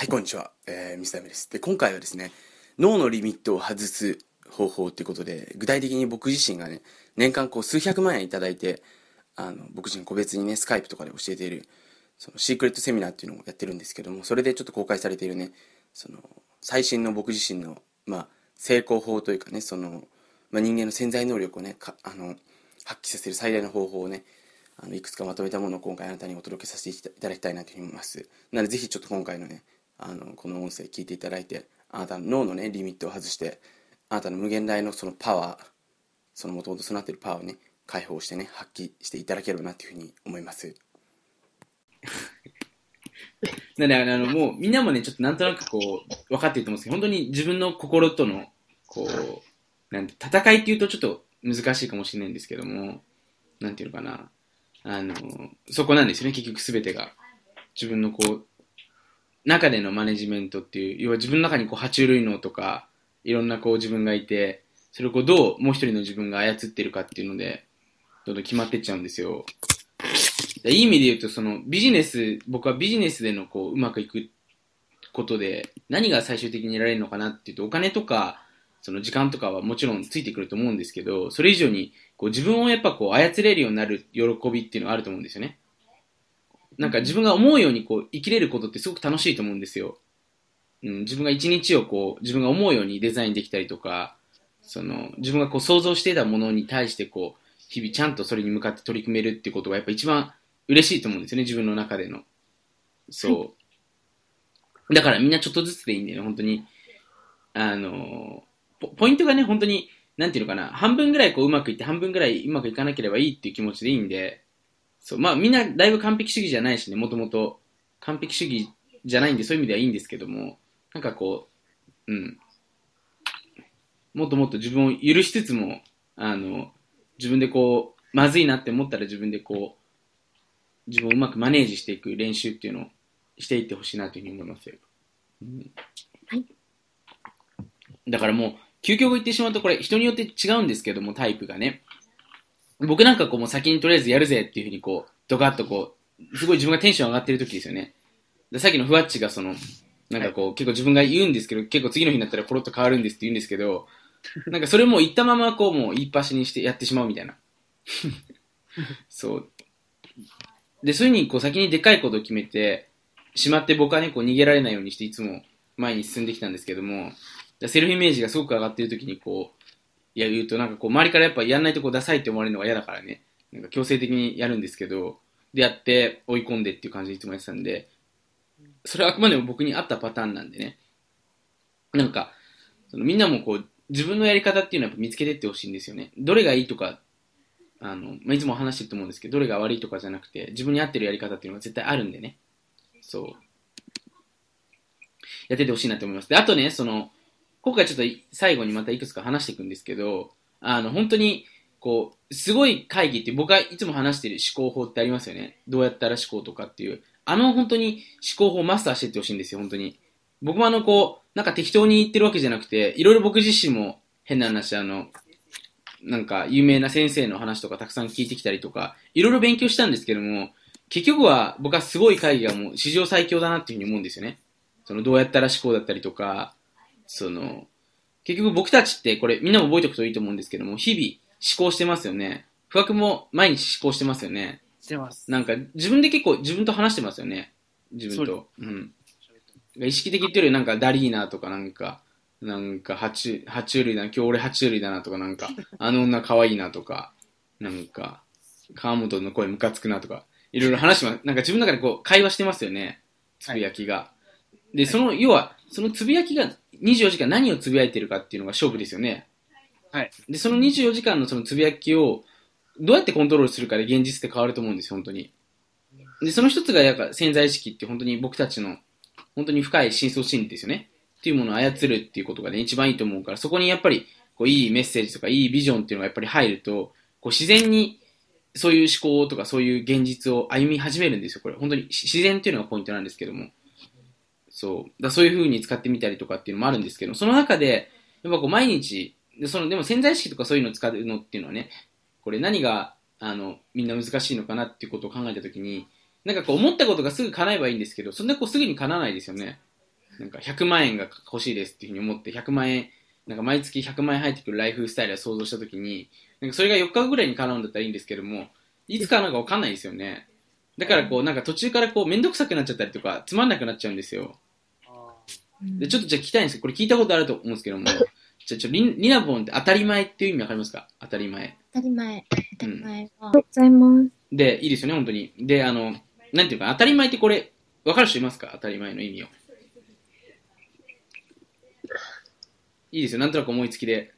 はい、こんにちは。えー、ミスターメです。で、今回はですね、脳のリミットを外す方法っていうことで、具体的に僕自身がね、年間こう数百万円いただいて、あの、僕自身個別にね、スカイプとかで教えている、そのシークレットセミナーっていうのをやってるんですけども、それでちょっと公開されているね、その、最新の僕自身の、まあ、成功法というかね、その、まあ、人間の潜在能力をね、あの、発揮させる最大の方法をね、あのいくつかまとめたものを今回あなたにお届けさせていただきたいなと思います。なのでぜひちょっと今回のね、あのこの音声聞いていただいてあなたの脳のねリミットを外してあなたの無限大のそのパワーそのもともと備ってるパワーをね解放してね発揮していただければなというふうに思います。なんであのもうみんなもねちょっとなんとなくこう分かってると思うんですけど本当に自分の心とのこうなんて戦いっていうとちょっと難しいかもしれないんですけどもなんていうのかな。あのそこなんですよね結局すべてが。自分のこう中でのマネジメントっていう、要は自分の中にこう爬虫類脳とか、いろんなこう自分がいて、それをこうどうもう一人の自分が操ってるかっていうので、どんどん決まってっちゃうんですよ。いい意味で言うと、そのビジネス、僕はビジネスでのこううまくいくことで、何が最終的に得られるのかなっていうと、お金とか、その時間とかはもちろんついてくると思うんですけど、それ以上にこう自分をやっぱこう操れるようになる喜びっていうのはあると思うんですよね。なんか自分が思うようにこう生きれることってすごく楽しいと思うんですよ。うん、自分が一日をこう、自分が思うようにデザインできたりとか、その、自分がこう想像していたものに対してこう、日々ちゃんとそれに向かって取り組めるっていうことがやっぱ一番嬉しいと思うんですよね、自分の中での。そう。だからみんなちょっとずつでいいんだよね、本当に。あのポ、ポイントがね、本当に、なんていうのかな、半分ぐらいこううまくいって、半分ぐらいうまくいかなければいいっていう気持ちでいいんで、そう、まあみんなだいぶ完璧主義じゃないしね、もともと完璧主義じゃないんで、そういう意味ではいいんですけども、なんかこう、うん。もっともっと自分を許しつつも、あの、自分でこう、まずいなって思ったら自分でこう、自分をうまくマネージしていく練習っていうのをしていってほしいなというふうに思いますよ。うん、はい。だからもう、究極言ってしまうとこれ人によって違うんですけども、タイプがね。僕なんかこうもう先にとりあえずやるぜっていうふうにこう、ドカッとこう、すごい自分がテンション上がってる時ですよね。でさっきのふわっちがその、なんかこう、はい、結構自分が言うんですけど、結構次の日になったらコロッと変わるんですって言うんですけど、なんかそれも言ったままこうもう言いっぱしにしてやってしまうみたいな。そう。で、そういうふうにこう先にでっかいことを決めてしまって僕はね、こう逃げられないようにしていつも前に進んできたんですけども、セルフイメージがすごく上がっている時にこう、いや、言うとなんかこう、周りからやっぱやんないとこうダサいって思われるのが嫌だからね、なんか強制的にやるんですけど、でやって追い込んでっていう感じでいつもやってたんで、それはあくまでも僕に合ったパターンなんでね、なんか、そのみんなもこう、自分のやり方っていうのはやっぱ見つけてってほしいんですよね。どれがいいとか、あの、まあ、いつも話してると思うんですけど、どれが悪いとかじゃなくて、自分に合ってるやり方っていうのが絶対あるんでね。そう。やっててほしいなと思います。で、あとね、その、今回ちょっと最後にまたいくつか話していくんですけど、あの、本当に、こう、すごい会議って僕はいつも話してる思考法ってありますよね。どうやったら思考とかっていう。あの本当に思考法をマスターしていってほしいんですよ、本当に。僕もあの、こう、なんか適当に言ってるわけじゃなくて、いろいろ僕自身も変な話、あの、なんか有名な先生の話とかたくさん聞いてきたりとか、いろいろ勉強したんですけども、結局は僕はすごい会議がもう史上最強だなっていうふうに思うんですよね。そのどうやったら思考だったりとか、その、結局僕たちってこれみんなも覚えておくといいと思うんですけども、日々思考してますよね。不惑も毎日思考してますよね。してます。なんか自分で結構自分と話してますよね。自分と。うん。意識的っていうよりなんかダリーナとかなんか、なんか爬虫、爬虫類だな、今日俺爬虫類だなとかなんか、あの女可愛いなとか、なんか、川本の声ムカつくなとか、いろいろ話します。なんか自分の中でこう会話してますよね。つぶやきが。はい、で、その、要は、そのつぶやきが24時間何をつぶやいてるかっていうのが勝負ですよね。はい。で、その24時間のそのつぶやきをどうやってコントロールするかで現実って変わると思うんですよ、本当に。で、その一つがやっぱ潜在意識って本当に僕たちの本当に深い深層心理ですよね。っていうものを操るっていうことがね、一番いいと思うから、そこにやっぱりこういいメッセージとかいいビジョンっていうのがやっぱり入ると、こう自然にそういう思考とかそういう現実を歩み始めるんですよ、これ。本当に自然っていうのがポイントなんですけども。そう。だそういう風に使ってみたりとかっていうのもあるんですけど、その中で、やっぱこう毎日、でそのでも潜在意識とかそういうのを使うのっていうのはね、これ何が、あの、みんな難しいのかなっていうことを考えたときに、なんかこう思ったことがすぐ叶えばいいんですけど、そんなこうすぐに叶わないですよね。なんか100万円が欲しいですっていうふうに思って100万円なんか毎月100万円入ってくるライフスタイルを想像したときになんかそれが4日後ぐらいに叶うんだったらいいんですけどもいつ叶うか分かんないですよねだからこうなんか途中からこう面倒くさくなっちゃったりとかつまんなくなっちゃうんですよでちょっとじゃあ聞きたいんですけどこれ聞いたことあると思うんですけどもじゃあちょリリナボンって当たり前っていう意味わかりますか？当たり前。当たり前。当たり前は。ありがとうございます。でいいですよね本当に。であのなんていうか当たり前ってこれ分かる人いますか？当たり前の意味を。いいですよなんとなく思いつきで。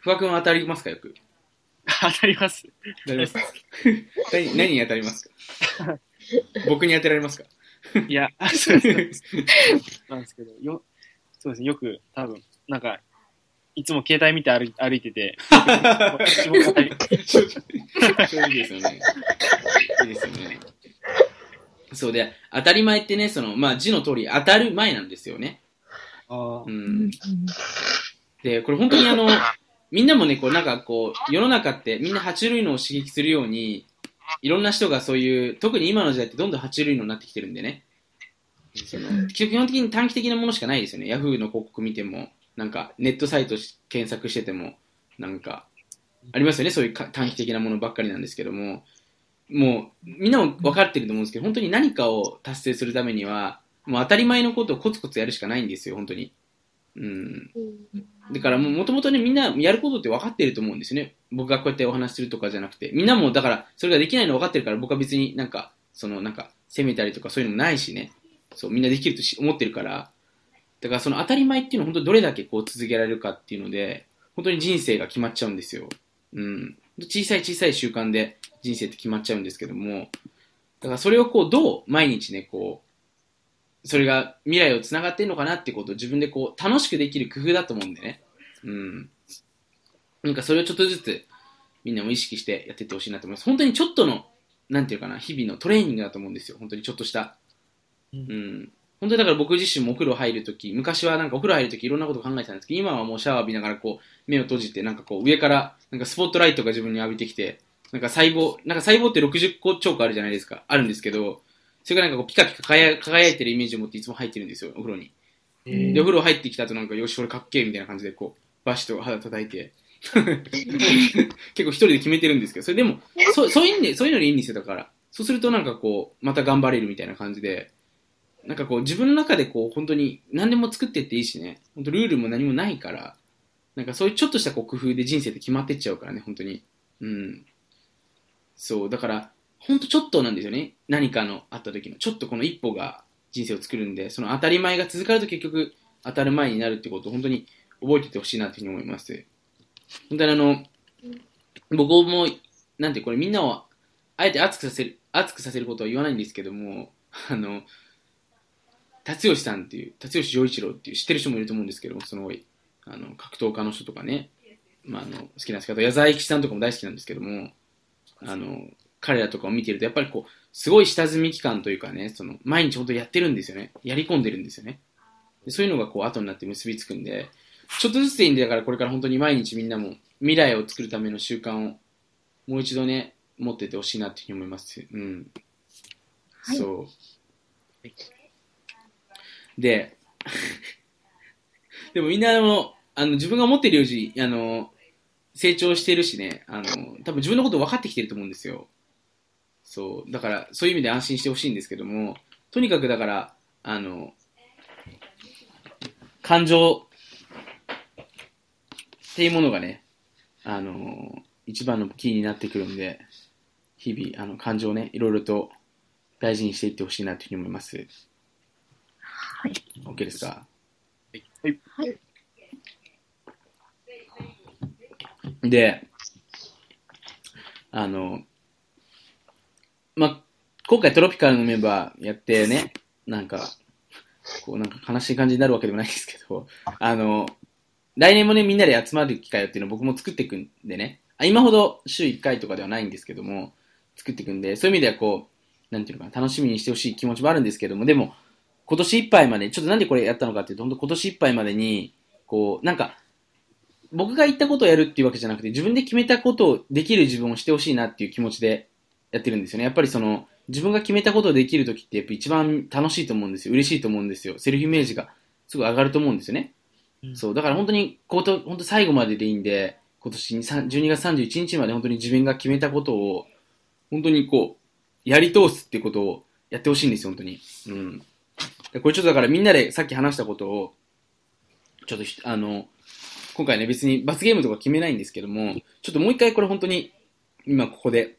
不破君は当たりますかよく？当たります。当たります。何何に当たりますか？僕に当てられますか？いや、そうです。なんですけど、よ、そうですね、よく、多分、なんか、いつも携帯見て歩い歩いてて、私も当たりそういいですよね。いいですよね。そうで、当たり前ってね、その、まあ字の通り当たる前なんですよね。あーうん。で、これ本当にあの、みんなもね、こうなんかこう、世の中ってみんな爬虫類のを刺激するように、いろんな人がそういう、特に今の時代ってどんどん爬虫類のになってきてるんでね。その基本的に短期的なものしかないですよね。ヤフーの広告見ても、なんかネットサイト検索してても、なんか、ありますよね。そういう短期的なものばっかりなんですけども、もう、みんなも分かってると思うんですけど、本当に何かを達成するためには、もう当たり前のことをコツコツやるしかないんですよ、本当に。うん。だからもう元々ね、みんなやることって分かってると思うんですよね。僕がこうやってお話しするとかじゃなくて。みんなもだから、それができないの分かってるから、僕は別になんか、そのなんか、責めたりとかそういうのもないしね。そう、みんなできるとし思ってるから。だからその当たり前っていうのは本当どれだけこう続けられるかっていうので、本当に人生が決まっちゃうんですよ。うん。小さい小さい習慣で人生って決まっちゃうんですけども、だからそれをこう、どう毎日ね、こう、それが未来をつながってんのかなってことを自分でこう、楽しくできる工夫だと思うんでね。うん。なんかそれをちょっとずつみんなも意識してやっていってほしいなと思います。本当にちょっとの、なんていうかな、日々のトレーニングだと思うんですよ。本当にちょっとした。ううんん。本当にだから僕自身もお風呂入るとき、昔はなんかお風呂入るときいろんなこと考えてたんですけど、今はもうシャワー浴びながらこう、目を閉じて、なんかこう上から、なんかスポットライトが自分に浴びてきて、なんか細胞、なんか細胞って60個超個あるじゃないですか。あるんですけど、それがなんかこうピカピカ輝輝いてるイメージを持っていつも入ってるんですよ、お風呂に。で、お風呂入ってきた後なんか、よし、俺かっけえみたいな感じで、こう、バシッと肌叩いて、結構一人で決めてるんですけど、それでも、そうそういうで、そういうのでいいんですよ、だから。そうするとなんかこう、また頑張れるみたいな感じで、なんかこう、自分の中でこう、本当に何でも作ってっていいしね、本当ルールも何もないから、なんかそういうちょっとしたこう工夫で人生って決まってっちゃうからね、本当に。うん。そう、だから、本当ちょっとなんですよね。何かのあった時の。ちょっとこの一歩が人生を作るんで、その当たり前が続かると結局当たる前になるってことを本当に覚えててほしいなというふうに思います。本当にあの、僕も、なんてこれみんなをあえて熱くさせる、熱くさせることは言わないんですけども、あの、達吉さんっていう、達吉丈一郎っていう知ってる人もいると思うんですけども、その、あの、格闘家の人とかね、まあ、あの、好きなんですけど、矢沢永吉さんとかも大好きなんですけども、あの、彼らとかを見てると、やっぱりこう、すごい下積み期間というかね、その、毎日本当やってるんですよね。やり込んでるんですよね。でそういうのがこう、後になって結びつくんで、ちょっとずつでいいんで、だからこれから本当に毎日みんなも未来を作るための習慣をもう一度ね、持っててほしいなっていうふうに思います。うん。はいそう。で、でもみんなあの、あの自分が思ってるより、あの、成長してるしね、あの、多分自分のこと分かってきてると思うんですよ。そう。だから、そういう意味で安心してほしいんですけども、とにかくだから、あの、感情っていうものがね、あの、一番のキーになってくるんで、日々、あの、感情をね、いろいろと大事にしていってほしいなというふうに思います。はい。OK ですか？はい。はい。で、あの、まあ、今回トロピカルのメンバーやってね、なんか、こうなんか悲しい感じになるわけでもないですけど、あの、来年もね、みんなで集まる機会っていうのを僕も作っていくんでね、あ今ほど週1回とかではないんですけども、作っていくんで、そういう意味ではこう、なんていうのかな、楽しみにしてほしい気持ちもあるんですけども、でも、今年いっぱいまで、ちょっとなんでこれやったのかっていうと、本当今年いっぱいまでに、こう、なんか、僕が言ったことをやるっていうわけじゃなくて、自分で決めたことをできる自分をしてほしいなっていう気持ちでやってるんですよね。やっぱりその、自分が決めたことをできるときってやっぱ一番楽しいと思うんですよ。嬉しいと思うんですよ。セルフイメージがすごい上がると思うんですよね。うんそう、だから本当に、こと、本当最後まででいいんで、今年にさん12月31日まで本当に自分が決めたことを、本当にこう、やり通すってことをやってほしいんですよ、本当に。うん。でこれちょっとだからみんなでさっき話したことを、ちょっとひあの、今回ね別に罰ゲームとか決めないんですけども、ちょっともう一回これ本当に、今ここで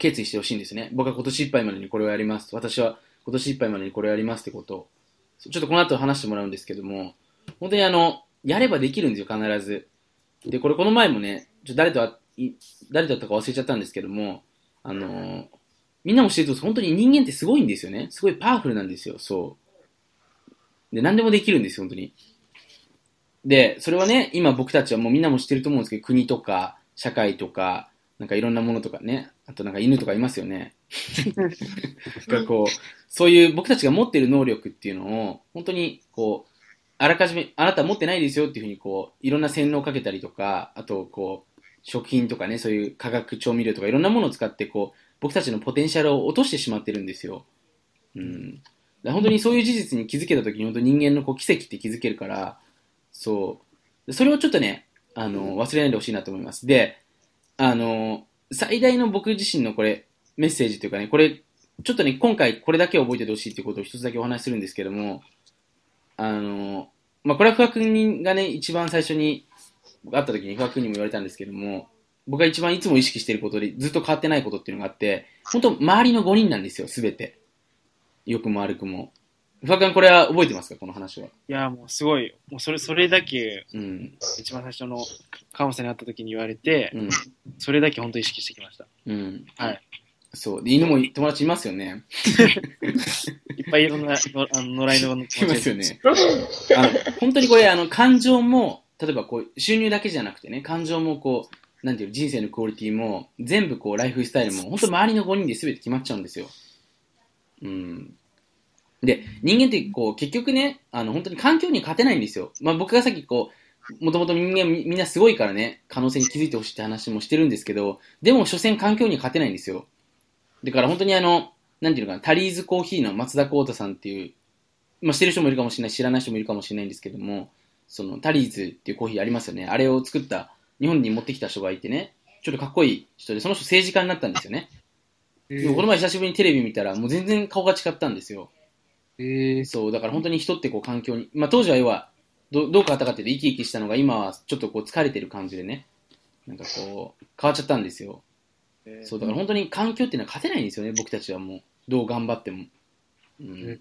決意してほしいんですね。僕は今年いっぱいまでにこれをやります。私は今年いっぱいまでにこれをやりますってことを。ちょっとこの後話してもらうんですけども、本当にあの、やればできるんですよ、必ず。で、これこの前もね、ちょ誰とは、誰だったか忘れちゃったんですけども、あのーみんなも知ってると本当に人間ってすごいんですよね。すごいパワフルなんですよ、そう。で、何でもできるんですよ、本当に。で、それはね、今僕たちはもうみんなも知ってると思うんですけど、国とか、社会とか、なんかいろんなものとかね、あとなんか犬とかいますよね。がこう、そういう僕たちが持っている能力っていうのを、本当にこう、あらかじめ、あなたは持ってないですよっていうふうにこう、いろんな洗脳をかけたりとか、あとこう、食品とかね、そういう化学調味料とかいろんなものを使ってこう、僕たちのポテンシャルを落としてしまってるんですよ。うん。だ本当にそういう事実に気づけたときに本当人間のこう奇跡って気づけるから、そう。でそれをちょっとね、あの、忘れないでほしいなと思います。で、あの、最大の僕自身のこれ、メッセージというかね、これ、ちょっとね、今回これだけ覚えててほしいっていうことを一つだけお話しするんですけども、あの、まあ、これは不破君がね、一番最初に会った時に不破君にも言われたんですけども、僕が一番いつも意識していることでずっと変わってないことっていうのがあって、本当周りの5人なんですよ、すべて。良くも悪くも。不破君これは覚えてますか？この話は。いや、もうすごい、もうそれ、それだけ、うん。一番最初の川本さんに会った時に言われて、うん。それだけ本当意識してきました。うん。はい。そう。で、犬も友達いますよね。いっぱいいろんな、のあの、野良犬のいますよね。あの、本当にこれ、あの、感情も、例えばこう、収入だけじゃなくてね、感情もこう、なんていうの人生のクオリティも、全部こう、ライフスタイルも、本当周りの5人で全て決まっちゃうんですよ。うん。で、人間ってこう、結局ね、あの、本当に環境に勝てないんですよ。まあ僕がさっきこう、もともと人間みみんなすごいからね、可能性に気づいてほしいって話もしてるんですけど、でも所詮環境に勝てないんですよ。だから本当にあの、なんていうのかな、タリーズコーヒーの松田幸太さんっていう、まあ、知ってる人もいるかもしれない、知らない人もいるかもしれないんですけども、そのタリーズっていうコーヒーありますよね。あれを作った、日本に持ってきた人がいてね、ちょっとかっこいい人で、その人政治家になったんですよね。でもこの前久しぶりにテレビ見たら、もう全然顔が違ったんですよ。えそう、だから本当に人ってこう環境に、まあ当時は要は、どどう変わったかっていうと生き生きしたのが今はちょっとこう疲れてる感じでね、なんかこう、変わっちゃったんですよ。ー、そう、だから本当に環境っていうのは勝てないんですよね、僕たちはもう。どう頑張っても。うん。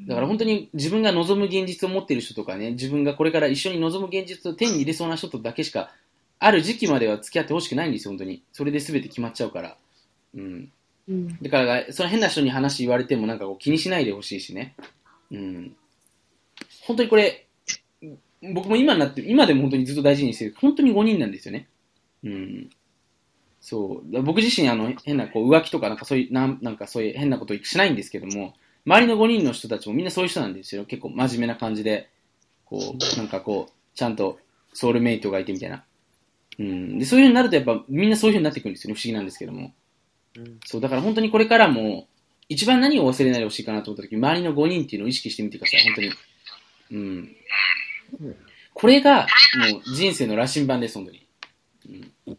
だから本当に自分が望む現実を持っている人とかね、自分がこれから一緒に望む現実を手に入れそうな人とだけしか、ある時期までは付き合ってほしくないんですよ、本当に。それで全て決まっちゃうから。うん。うん。だから、その変な人に話言われてもなんかこう気にしないでほしいしね。うん。本当にこれ、僕も今になって、今でも本当にずっと大事にしてる、本当に5人なんですよね。うん。そう。僕自身、あの、変な、こう、浮気とか、なんかそういう、なんなんかそういう変なことしないんですけども、周りの5人の人たちもみんなそういう人なんですよ。結構真面目な感じで、こう、なんかこう、ちゃんとソウルメイトがいてみたいな。うん。で、そういう風になるとやっぱみんなそういう風になってくるんですよね。不思議なんですけども。そう、だから本当にこれからも、一番何を忘れないでほしいかなと思った時、周りの5人っていうのを意識してみてください、本当に。うん。これが、もう人生の羅針盤です、本当に。うん。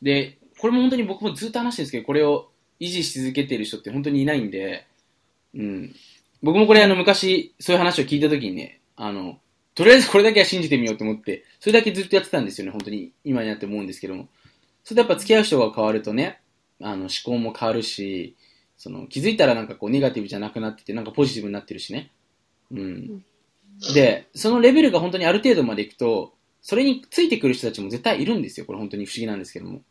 で、これも本当に僕もずっと話してるんですけど、これを維持し続けている人って本当にいないんで、うん。僕もこれあの昔、そういう話を聞いた時にね、あの、とりあえずこれだけは信じてみようと思って、それだけずっとやってたんですよね、本当に。今になって思うんですけども。それでやっぱ付き合う人が変わるとね、あの思考も変わるし、その気づいたらなんかこうネガティブじゃなくなってて、なんかポジティブになってるしね。うん。で、そのレベルが本当にある程度までいくと、それについてくる人たちも絶対いるんですよ。これ本当に不思議なんですけども。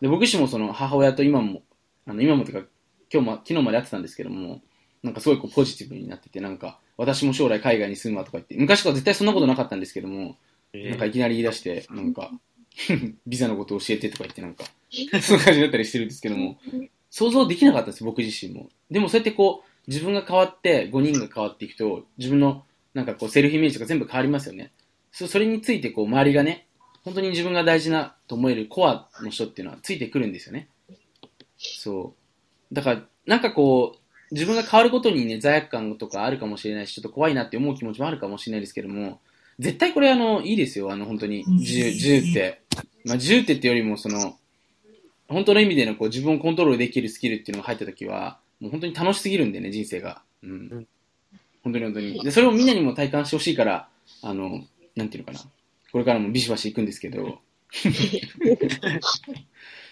で、僕自身もその母親と今も、あの今もというか、今日も、昨日までやってたんですけども、なんかすごいこうポジティブになってて、なんか、私も将来海外に住むわとか言って、昔から絶対そんなことなかったんですけども、なんかいきなり言い出して、なんか、ビザのことを教えてとか言って、なんか、そんな感じだったりしてるんですけども、想像できなかったんです、僕自身も。でもそうやってこう、自分が変わって、5人が変わっていくと、自分の、なんかこう、セルフイメージとか全部変わりますよね。そそれについてこう、周りがね、本当に自分が大事なと思えるコアの人っていうのはついてくるんですよね。そう。だから、なんかこう、自分が変わることにね、罪悪感とかあるかもしれないし、ちょっと怖いなって思う気持ちもあるかもしれないですけども、絶対これあの、いいですよ、あの、本当に、自由、自由って。まあ、自由ってってよりも、その、本当の意味でのこう自分をコントロールできるスキルっていうのが入った時は、もう本当に楽しすぎるんでね、人生が。うん。ん本当に本当に。で、それをみんなにも体感してほしいから、あの、なんていうのかな。これからもビシバシ行くんですけど。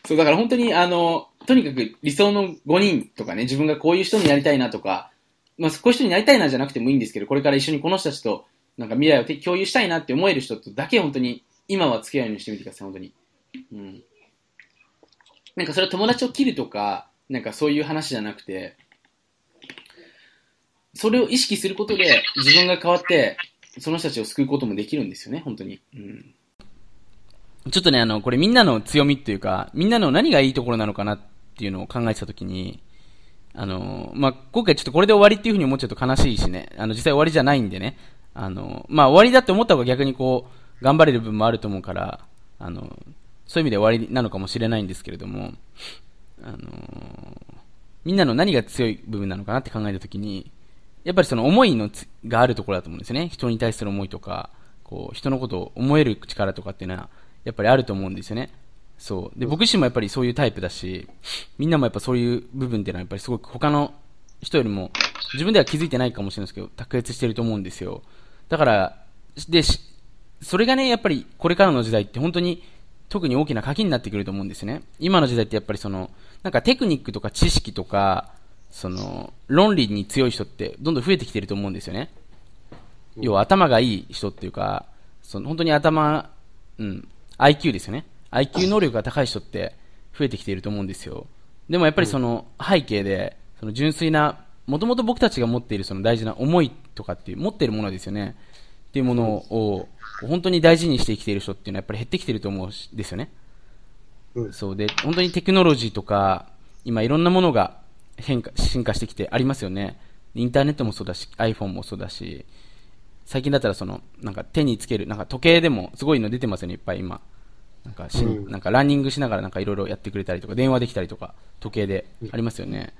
そう、だから本当に、あの、とにかく理想の5人とかね、自分がこういう人になりたいなとか、まあ、こういう人になりたいなじゃなくてもいいんですけど、これから一緒にこの人たちと、なんか未来を共有したいなって思える人とだけ本当に、今は付き合うようにしてみてください、本当に。うん。なんかそれは友達を切るとか、なんかそういう話じゃなくて、それを意識することで自分が変わって、その人たちを救うこともできるんですよね、本当に。うん。ちょっとね、あの、これみんなの強みっていうか、みんなの何がいいところなのかなっていうのを考えてたときに、あの、まあ、今回ちょっとこれで終わりっていうふうに思っちゃうと悲しいしね、あの、実際終わりじゃないんでね、あの、まあ、終わりだって思った方が逆にこう、頑張れる部分もあると思うから、あの、そういう意味で終わりなのかもしれないんですけれども、あの、みんなの何が強い部分なのかなって考えたときに、やっぱりその思いのつがあるところだと思うんですよね。人に対する思いとか、こう、人のことを思える力とかっていうのは、やっぱりあると思うんですよね。そう。で、僕自身もやっぱりそういうタイプだし、みんなもやっぱそういう部分っていうのはやっぱりすごく他の人よりも、自分では気づいてないかもしれないですけど、卓越してると思うんですよ。だから、で、それがね、やっぱりこれからの時代って本当に特に大きな鍵になってくると思うんですね。今の時代ってやっぱりその、なんかテクニックとか知識とか、その、論理に強い人ってどんどん増えてきてると思うんですよね。要は頭がいい人っていうか、その本当に頭、うん、IQ ですよね。IQ 能力が高い人って増えてきていると思うんですよ。でもやっぱりその背景で、その純粋な、もともと僕たちが持っているその大事な思いとかっていう、持っているものですよね。っていうものを、本当に大事にして生きている人っていうのはやっぱり減ってきてると思うんですよね。うんそうで、本当にテクノロジーとか、今いろんなものが変化、進化してきてありますよね。インターネットもそうだし、iPhone もそうだし、最近だったらその、なんか手につける、なんか時計でもすごいの出てますよね、いっぱい今。なんかし、うんなんかランニングしながらなんかいろいろやってくれたりとか、電話できたりとか、時計でありますよね。で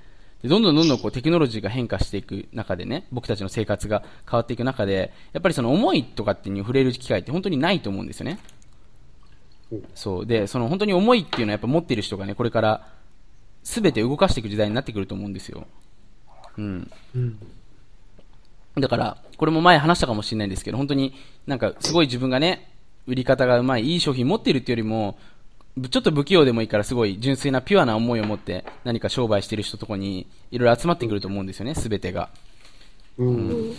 どんどんどんどんこうテクノロジーが変化していく中でね、僕たちの生活が変わっていく中で、やっぱりその思いとかっていうのに触れる機会って本当にないと思うんですよね。そう。で、その本当に思いっていうのはやっぱ持っている人がね、これから全て動かしていく時代になってくると思うんですよ。うん。うん。だから、これも前話したかもしれないんですけど、本当になんかすごい自分がね、売り方がうまい、いい商品持っているっていうよりも、ぶちょっと不器用でもいいからすごい純粋なピュアな思いを持って何か商売している人とこにいろいろ集まってくると思うんですよね、すべてが。うん。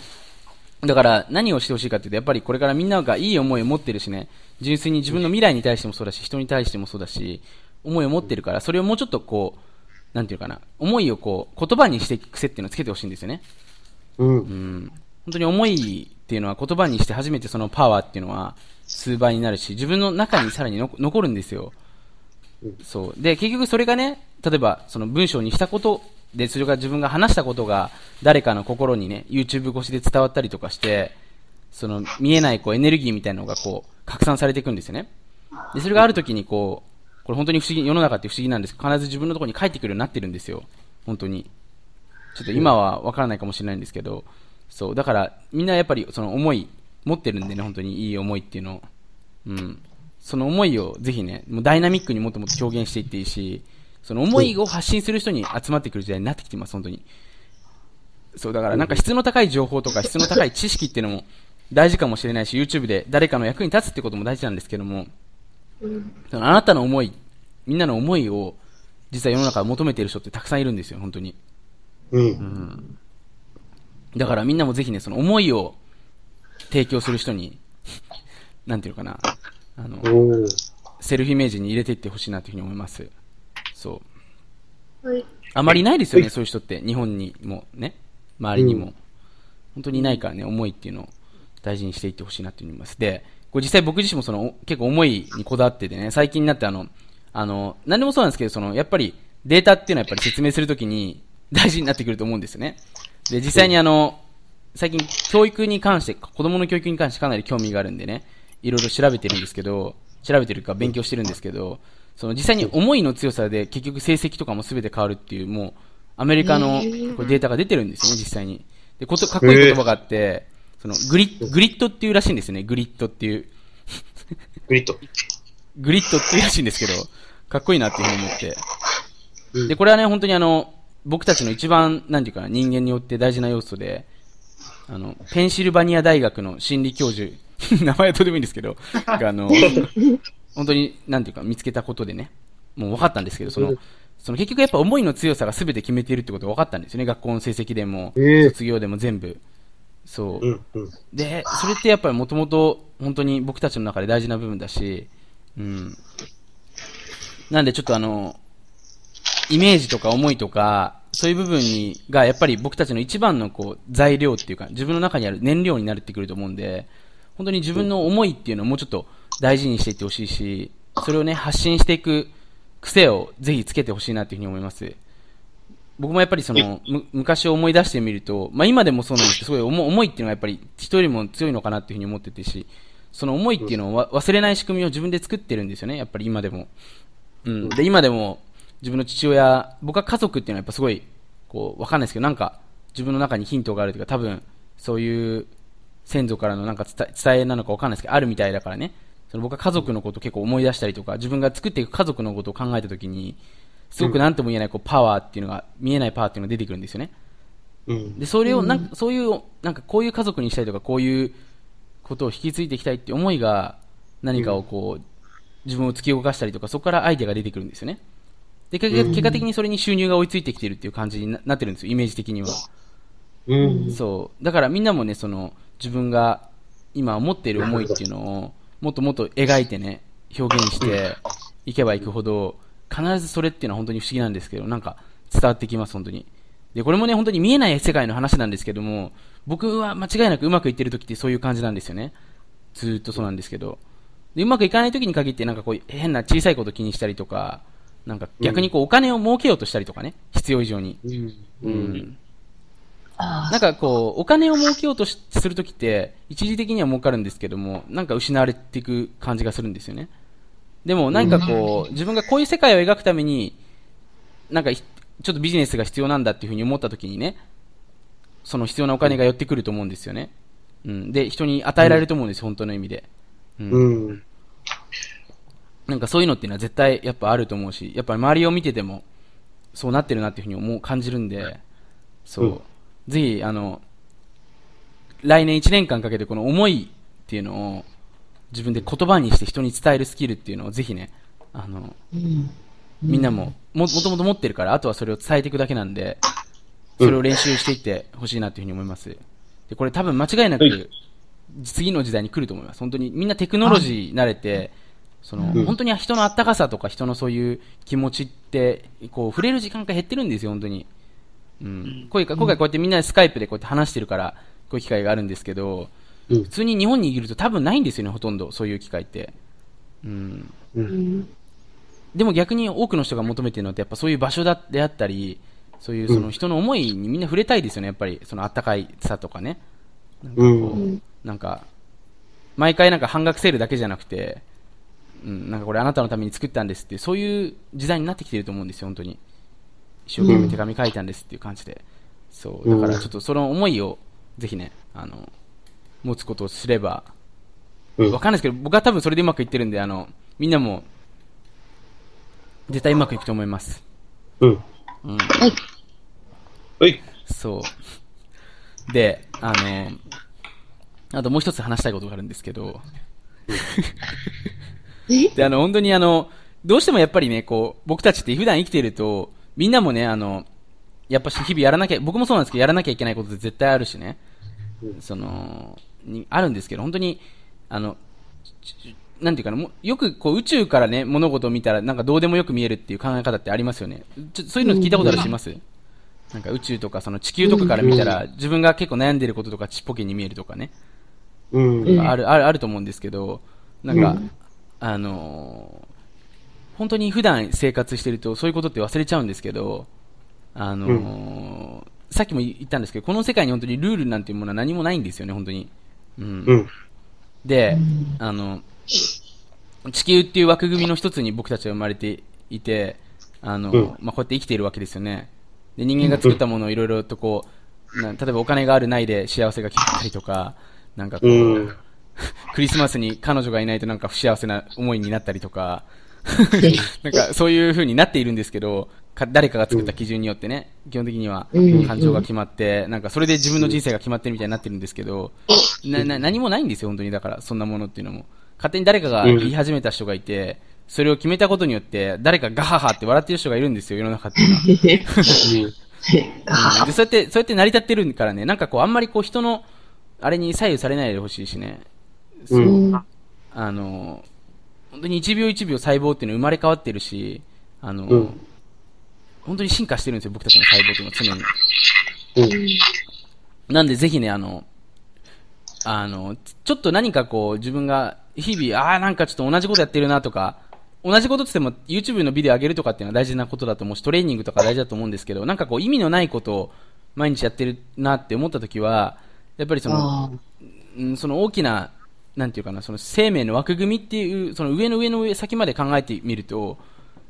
だから何をしてほしいかっていうと、やっぱりこれからみんながいい思いを持ってるしね、純粋に自分の未来に対してもそうだし、人に対してもそうだし、思いを持ってるから、それをもうちょっとこう、なんていうかな、思いをこう、言葉にしていく癖っていうのをつけてほしいんですよね。うんう。ん。本当に思いっていうのは言葉にして初めてそのパワーっていうのは数倍になるし、自分の中にさらにの残るんですよ。そう。で、結局それがね、例えばその文章にしたことで、それが自分が話したことが誰かの心にね、YouTube 越しで伝わったりとかして、その見えないこうエネルギーみたいなのがこう拡散されていくんですよね。で、それがある時にこう、これ本当に不思議、世の中って不思議なんですけど、必ず自分のところに帰ってくるようになってるんですよ。本当に。ちょっと今はわからないかもしれないんですけど、そう、だからみんなやっぱりその思い持ってるんでね、本当にいい思いっていうのを。うん。その思いをぜひね、もうダイナミックにもっともっと表現していっていいし、その思いを発信する人に集まってくる時代になってきてます、本当に。そう、だからなんか質の高い情報とか質の高い知識っていうのも 大事かもしれないし、YouTube で誰かの役に立つってことも大事なんですけども、そのあなたの思い、みんなの思いを実は世の中で求めている人ってたくさんいるんですよ、本当に。うん。だからみんなもぜひね、その思いを提供する人に、なんていうのかな、あの。セルフイメージに入れていってほしいなというふうに思います。そう。はい。あまりいないですよね、そういう人って。日本にもね、周りにも。うん本当にいないからね、思いっていうのを大事にしていってほしいなと思います。で、これ実際僕自身もその、お結構思いにこだわっててね、最近になってあの、あの、何でもそうなんですけど、その、やっぱりデータっていうのはやっぱり説明するときに大事になってくると思うんですよね。で、実際にあの、最近教育に関して、子供の教育に関してかなり興味があるんでね、いろいろ調べてるんですけど、調べてるか勉強してるんですけど、その実際に思いの強さで結局成績とかも全て変わるっていう、もう、アメリカのこれデータが出てるんですよね、実際に。で、こと、かっこいい言葉があって、その、グリッ、グリッドっていうらしいんですよね、グリッドっていう。グリッド。グリッドっていうらしいんですけど、かっこいいなっていうふうに思って。うんで、これはね、本当にあの、僕たちの一番、なんていうかな、人間によって大事な要素で、あの、ペンシルバニア大学の心理教授、名前はどうでもいいんですけど、があの、本当に、なんていうか、見つけたことでね、もう分かったんですけど、その、その結局やっぱ思いの強さが全て決めているってことが分かったんですよね、学校の成績でも、ええ卒業でも全部。そう。うん、うん。で、それってやっぱりもともと本当に僕たちの中で大事な部分だし、うん。なんでちょっとあの、イメージとか思いとか、そういう部分に、がやっぱり僕たちの一番のこう、材料っていうか、自分の中にある燃料になるってくると思うんで、本当に自分の思いっていうのをもうちょっと大事にしていってほしいし、それをね、発信していく癖をぜひつけてほしいなっていうふうに思います。僕もやっぱりその、む昔を思い出してみると、まあ今でもそうなんですけど、すごい思思いっていうのがやっぱり人よりも強いのかなっていうふうに思っててし、その思いっていうのをわ忘れない仕組みを自分で作ってるんですよね、やっぱり今でも。うん。で、今でも自分の父親、僕は家族っていうのはやっぱすごい、こう、わかんないですけど、なんか自分の中にヒントがあるというか、多分、そういう先祖からのなんか伝え伝えなのかわかんないですけど、あるみたいだからね。その僕は家族のことを結構思い出したりとか、自分が作っていく家族のことを考えたときに、すごく何とも言えないこうパワーっていうのが、見えないパワーっていうのが出てくるんですよね。うん。で、それをなんか、そういう、なんかこういう家族にしたいとか、こういうことを引き継いでいきたいって思いが、何かをこう、自分を突き動かしたりとか、そこからアイデアが出てくるんですよね。で、結果的にそれに収入が追いついてきてるっていう感じにななってるんですよ、イメージ的には。うん。そう。だからみんなもね、その、自分が今持っている思いっていうのを、もっともっと描いてね、表現していけばいくほど、必ずそれっていうのは本当に不思議なんですけど、なんか伝わってきます、本当に。で、これもね、本当に見えない世界の話なんですけども、僕は間違いなくうまくいってる時ってそういう感じなんですよね。ずーっとそうなんですけど。で、うまくいかない時に限って、なんかこう、変な小さいこと気にしたりとか、なんか逆にこう、お金を儲けようとしたりとかね、必要以上に。うん。うん。なんかこう、お金を儲けようとしするときって、一時的には儲かるんですけども、なんか失われていく感じがするんですよね。でもなんかこう、自分がこういう世界を描くために、なんかひちょっとビジネスが必要なんだっていうふうに思ったときにね、その必要なお金が寄ってくると思うんですよね。うん。で、人に与えられると思うんです、本当の意味で。うんうん。なんかそういうのっていうのは絶対やっぱあると思うし、やっぱり周りを見てても、そうなってるなっていうふうに思う、感じるんで、そう。うんぜひ、あの、来年1年間かけてこの思いっていうのを自分で言葉にして人に伝えるスキルっていうのをぜひね、あの、みんなも、も、もともと持ってるから、あとはそれを伝えていくだけなんで、それを練習していってほしいなというふうに思います。で、これ多分間違いなはいく、次の時代に来ると思います。本当に、みんなテクノロジー慣れて、その、うん本当に人のあったかさとか人のそういう気持ちって、こう、触れる時間が減ってるんですよ、本当に。うん。こういうか今回こうやってみんなでスカイプでこうやって話してるから、こういう機会があるんですけど、うん普通に日本にいると多分ないんですよね、ほとんど、そういう機会って。うん。うん。でも逆に多くの人が求めてるのってやっぱそういう場所だであったり、そういうその人の思いにみんな触れたいですよね、やっぱり。そのあったかいさとかね。なんかこう、うんなんか、毎回なんか半額セールだけじゃなくて、うん、なんかこれあなたのために作ったんですってそういう時代になってきてると思うんですよ、本当に。一生懸命手紙書いたんですっていう感じで。そう。だからちょっとその思いを、ぜひね、あの、持つことをすれば、うんわかんないですけど、僕は多分それでうまくいってるんで、あの、みんなも、絶対うまくいくと思います。うん。うん。はい。そう。で、あの、あともう一つ話したいことがあるんですけど、で、あの、本当にあの、どうしてもやっぱりね、こう、僕たちって普段生きていると、みんなもね、あの、やっぱし日々やらなきゃ、僕もそうなんですけど、やらなきゃいけないことって絶対あるしね、その、に、あるんですけど、本当に、あの、ちなんていうかな、もうよくこう宇宙からね、物事を見たらなんかどうでもよく見えるっていう考え方ってありますよね。ちょそういうの聞いたことある人います？なんか宇宙とかその地球とかから見たら、自分が結構悩んでることとかちっぽけに見えるとかね。うん。ある、ある、あると思うんですけど、なんか、あのー本当に普段生活してるとそういうことって忘れちゃうんですけど、あのーさっきも言ったんですけど、この世界に本当にルールなんていうものは何もないんですよね、本当に。うん。うん。で、あの、地球っていう枠組みの一つに僕たちは生まれていて、あの、うんまあ、こうやって生きているわけですよね。で、人間が作ったものをいろいろとこう、な例えばお金があるないで幸せが決まったりとか、なんかこう、うん。クリスマスに彼女がいないとなんか不幸せな思いになったりとか、なんかそういう風になっているんですけど、か誰かが作った基準によってね、基本的にはうん感情が決まって、なんかそれで自分の人生が決まってるみたいになってるんですけど、な、な、何もないんですよ、本当に。だから、そんなものっていうのも。勝手に誰かが言い始めた人がいて、それを決めたことによって、誰かガハハって笑ってる人がいるんですよ、世の中っていうのは。うんでそうやって、そうやって成り立ってるからね、なんかこう、あんまりこう、人の、あれに左右されないでほしいしね。そううんあの、本当に1秒1秒細胞っていうのは生まれ変わってるし、あの、うん本当に進化してるんですよ、僕たちの細胞っていうのは常に。うん。なんでぜひね、あの、あの、ちょっと何かこう、自分が日々、ああ、なんかちょっと同じことやってるなとか、同じことって言っても YouTube のビデオ上げるとかっていうのは大事なことだと思うし、トレーニングとか大事だと思うんですけど、なんかこう意味のないことを毎日やってるなって思った時は、やっぱりその、うん、その大きな、なんていうかな、その生命の枠組みっていう、その上の上の上先まで考えてみると、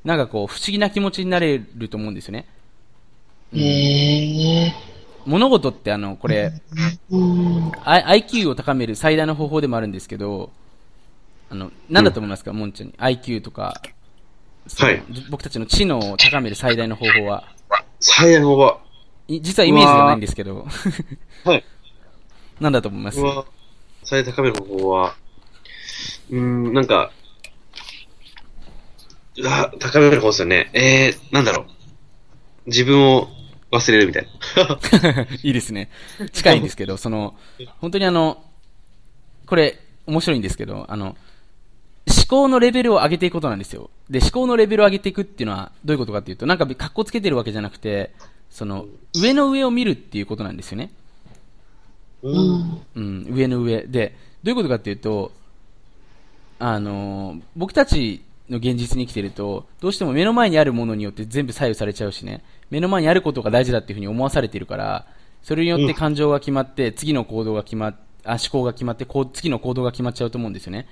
なんかこう不思議な気持ちになれると思うんですよね。へえ。物事ってあの、これ、うん。I- IQ を高める最大の方法でもあるんですけど、あの、なんだと思いますか、もんちゃんに？IQ とか、はい僕たちの知能を高める最大の方法は？最大の方は、い実はイメージじゃないんですけど。はい。なんだと思います？うわ最大高める方法は、うーん、なんか、高める方ですよね。えー、なんだろう。自分を忘れるみたいな。いいですね。近いんですけど、その、本当にあの、これ、面白いんですけど、あの、思考のレベルを上げていくことなんですよ。で、思考のレベルを上げていくっていうのは、どういうことかっていうと、なんか、格好つけてるわけじゃなくて、その、上の上を見るっていうことなんですよね。うん。うん、上の上。で、どういうことかっていうと、あのー僕たちの現実に生きてると、どうしても目の前にあるものによって全部左右されちゃうしね、目の前にあることが大事だっていうふうに思わされているから、それによって感情が決まって、次の行動が決まっ、あ、思考が決まって、こう次の行動が決まっちゃうと思うんですよね。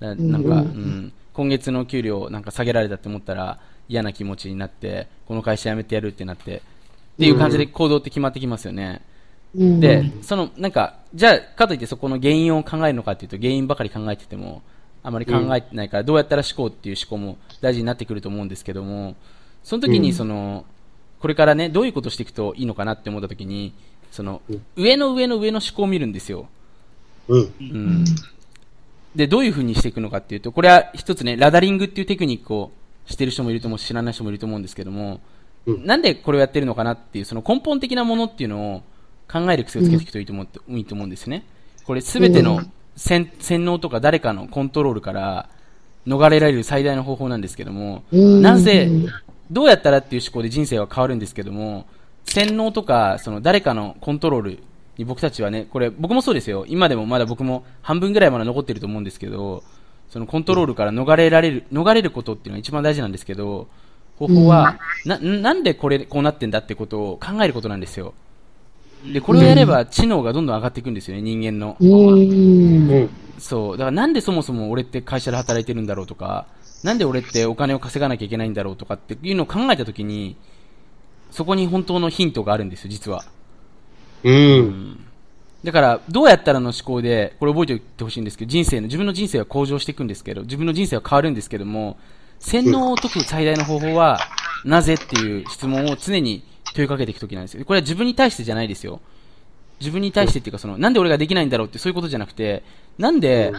だなんか、うん、今月の給料なんか下げられたって思ったら嫌な気持ちになって、この会社辞めてやるってなって、っていう感じで行動って決まってきますよね。で、その、なんか、じゃあ、かといってそこの原因を考えるのかっていうと、原因ばかり考えてても、あまり考えてないから、どうやったら思考っていう思考も大事になってくると思うんですけども、その時にその、これからね、どういうことしていくといいのかなって思った時に、その、上の上の上の思考を見るんですよ。うん。うん。で、どういう風にしていくのかっていうと、これは一つね、ラダリングっていうテクニックをしてる人もいると思うし、知らない人もいると思うんですけども、うんなんでこれをやってるのかなっていう、その根本的なものっていうのを考える癖をつけていくといいと思って、いいと思うんですね。これすべての洗洗脳とか誰かのコントロールから逃れられる最大の方法なんですけども、なぜ、どうやったらっていう思考で人生は変わるんですけども、洗脳とか、その誰かのコントロールに僕たちはね、これ僕もそうですよ。今でもまだ僕も半分ぐらいまだ残ってると思うんですけど、そのコントロールから逃れられる、逃れることっていうのが一番大事なんですけど、方法は、な、なんでこれ、こうなってんだってことを考えることなんですよ。で、これをやれば知能がどんどん上がっていくんですよね、人間の。うん。そう。だからなんでそもそも俺って会社で働いてるんだろうとか、なんで俺ってお金を稼がなきゃいけないんだろうとかっていうのを考えたときに、そこに本当のヒントがあるんですよ、実は。うん。だから、どうやったらの思考で、これ覚えておいてほしいんですけど、人生の、自分の人生は向上していくんですけど、自分の人生は変わるんですけども、洗脳を解く最大の方法は、なぜっていう質問を常に問いかけていくときなんですよ。これは自分に対してじゃないですよ。自分に対してっていうか、その、なんで俺ができないんだろうってそういうことじゃなくて、なんで、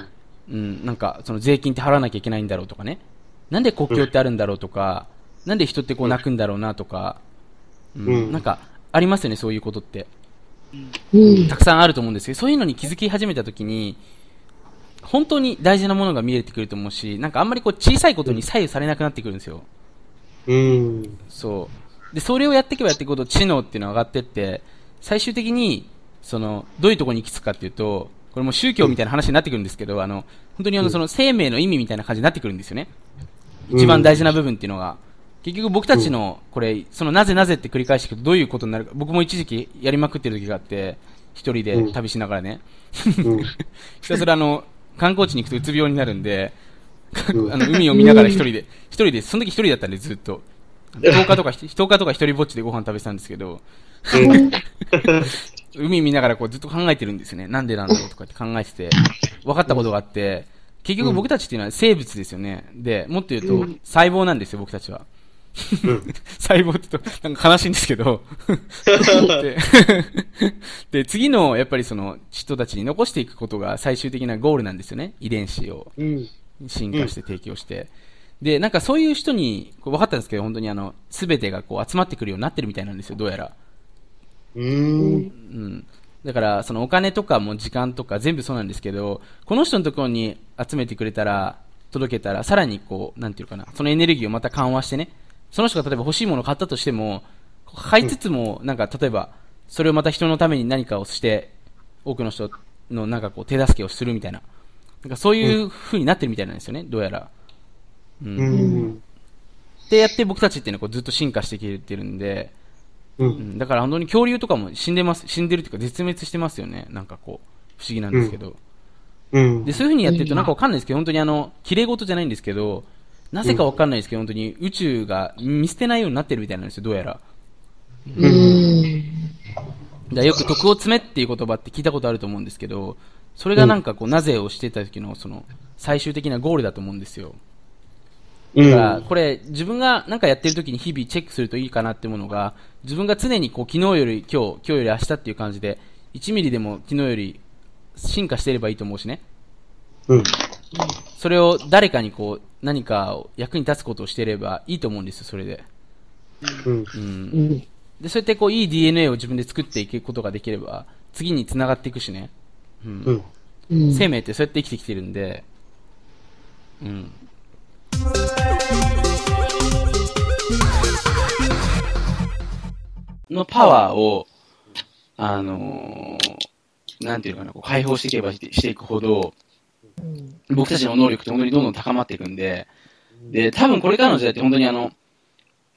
うん、なんか、その税金って払わなきゃいけないんだろうとかね。なんで国境ってあるんだろうとか、なんで人ってこう泣くんだろうなとか、うん、うんなんか、ありますよね、そういうことって。うん。たくさんあると思うんですけど、そういうのに気づき始めたときに、本当に大事なものが見えてくると思うし、なんかあんまりこう小さいことに左右されなくなってくるんですよ。うん。そう。で、それをやっていけばやっていくほど知能っていうのは上がってって、最終的に、その、どういうところに行き着くかっていうと、これも宗教みたいな話になってくるんですけど、あの、本当にあの、その生命の意味みたいな感じになってくるんですよね。一番大事な部分っていうのが。結局僕たちの、これ、そのなぜなぜって繰り返していくとどういうことになるか、僕も一時期やりまくってる時があって、一人で旅しながらね。うん。ひたすらあの、観光地に行くとうつ病になるんで、うんあの海を見ながら一人で、一人で、その時一人だったんでずっと。10日とか、10日とか一人ぼっちでご飯食べてたんですけど、海見ながらこうずっと考えてるんですよね。なんでなんだろうとかって考えてて、分かったことがあって、結局僕たちっていうのは生物ですよね。で、もっと言うと、細胞なんですよ、僕たちは。細胞って言うと、なんか悲しいんですけど。で で、次の、やっぱりその、人たちに残していくことが最終的なゴールなんですよね。遺伝子をうん。進化して提供して。で、なんかそういう人に、こう分かったんですけど、本当にあの、すべてがこう集まってくるようになってるみたいなんですよ、どうやら。うーん。うん。だから、そのお金とかも時間とか全部そうなんですけど、この人のところに集めてくれたら、届けたら、さらにこう、なんていうかな、そのエネルギーをまた緩和してね、その人が例えば欲しいものを買ったとしても、買いつつも、なんか例えば、それをまた人のために何かをして、多くの人のなんかこう、手助けをするみたいな。なんかそういう風になってるみたいなんですよね、どうやら。うん。うん。ってやって僕たちっていうのはこうずっと進化してきてるんで、う。うんん、だから本当に恐竜とかも死んでます、死んでるっていうか絶滅してますよね。なんかこう、不思議なんですけど。うんで、。そういう風にやってるとなんかわかんないですけど、本当にあの、綺麗事じゃないんですけど、なぜかわかんないですけど、本当に宇宙が見捨てないようになってるみたいなんですよ、どうやら。うん。だよく徳を詰めっていう言葉って聞いたことあると思うんですけど、それがなんかこう、なぜをしてた時のその、最終的なゴールだと思うんですよ。うん。だから、これ、自分がなんかやってる時に日々チェックするといいかなってものが、自分が常にこう、昨日より今日、今日より明日っていう感じで、1ミリでも昨日より進化していればいいと思うしね。うん。それを誰かにこう、何かを役に立つことをしていればいいと思うんですよ、それで。うん。うんう。ん。で、そうやってこう、いい DNA を自分で作っていくことができれば、次に繋がっていくしね。うん。うん。うん。生命ってそうやって生きてきてるんで、うん。のパワーを、あのーなんていうのかな、こう解放していけばしてしていくほど、僕たちの能力って本当にどんどん高まっていくんで、で、多分これからの時代って本当にあの、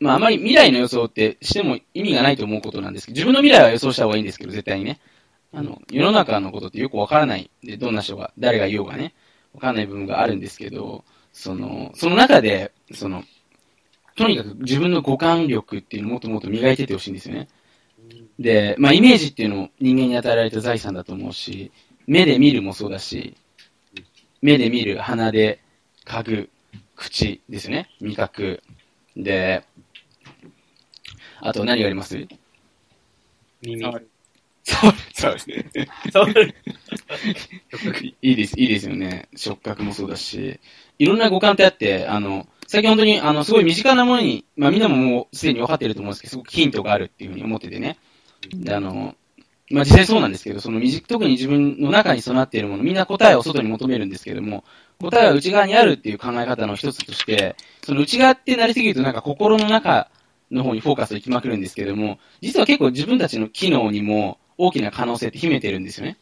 まああまり未来の予想ってしても意味がないと思うことなんですけど、自分の未来は予想した方がいいんですけど、絶対にね。あの、世の中のことってよくわからない。で、どんな人が、誰が言おうがね、わからない部分があるんですけど、その、その中で、その、とにかく自分の五感力っていうのをもっともっと磨いてってほしいんですよね。で、まあイメージっていうのを人間に与えられた財産だと思うし、目で見るもそうだし、目で見る、鼻で嗅ぐ、口ですね。味覚。で、あと何があります？耳。そう、そうですね。触る。いいです、いいですよね。触覚もそうだし、いろんな五感ってあって、あの、最近本当に、あの、すごい身近なものに、まあみんなももうすでに分かっていると思うんですけど、すごくヒントがあるっていうふうに思っててね。で、あの、まあ実際そうなんですけど、その身近、特に自分の中に備わっているもの、みんな答えを外に求めるんですけども、答えは内側にあるっていう考え方の一つとして、その内側ってなりすぎるとなんか心の中の方にフォーカスを行きまくるんですけども、実は結構自分たちの機能にも大きな可能性って秘めてるんですよね。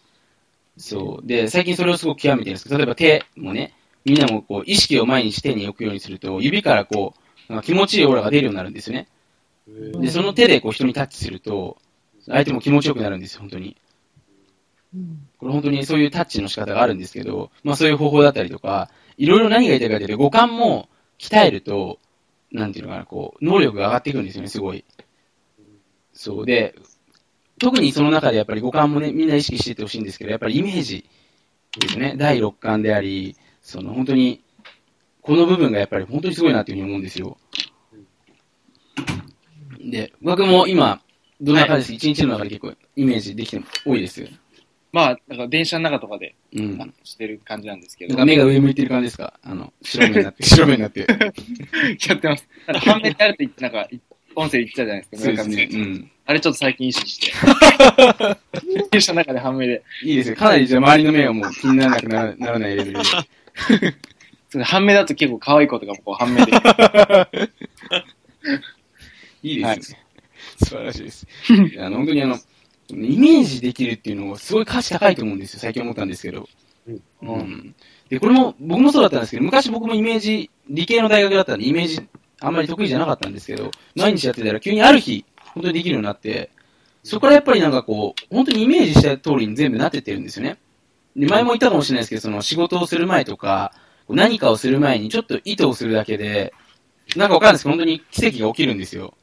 そう。で、最近それをすごく極めてるんですけど、例えば手もね、みんなもこう、意識を前にして手に置くようにすると、指からこう、なんか気持ちいいオーラが出るようになるんですよね。で、その手でこう人にタッチすると、相手も気持ちよくなるんですよ、本当に。これ本当にそういうタッチの仕方があるんですけど、まあそういう方法だったりとか、いろいろ何が言いたいかというと、五感も鍛えると、なんていうのかな、こう、能力が上がっていくんですよね、すごい。そうで、特にその中でやっぱり五感もね、みんな意識していってほしいんですけど、やっぱりイメージですね。第六感であり、その本当に、この部分がやっぱり本当にすごいなというふうに思うんですよ。で、僕も今、どんな感じですか、一日の中で結構イメージできても多いです。まあ、なんか電車の中とかで、うん。あのしてる感じなんですけど。なんか目が上向いてる感じですか？あの、白目になって、白目になって。やってます。なんか半面であると言って、なんか、音声言ってたじゃないですか。村上先生うん。あれちょっと最近意識して。電車の中で半目で。いいですね。かなりじゃあ周りの目がもう気にならなくならならないレベルで。それ半目だと結構可愛い子とかもこう半目で。いいですね。素晴らしいです。あの、本当にあの、イメージできるっていうのがすごい価値高いと思うんですよ。最近思ったんですけど。うん。で、これも、僕もそうだったんですけど、昔僕もイメージ、理系の大学だったんで、イメージ、あんまり得意じゃなかったんですけど、毎日やってたら急にある日、本当にできるようになって、そこからやっぱりなんかこう、本当にイメージした通りに全部なってってるんですよね。で、前も言ったかもしれないですけど、その仕事をする前とか、何かをする前にちょっと意図をするだけで、なんかわかんないですけど、本当に奇跡が起きるんですよ。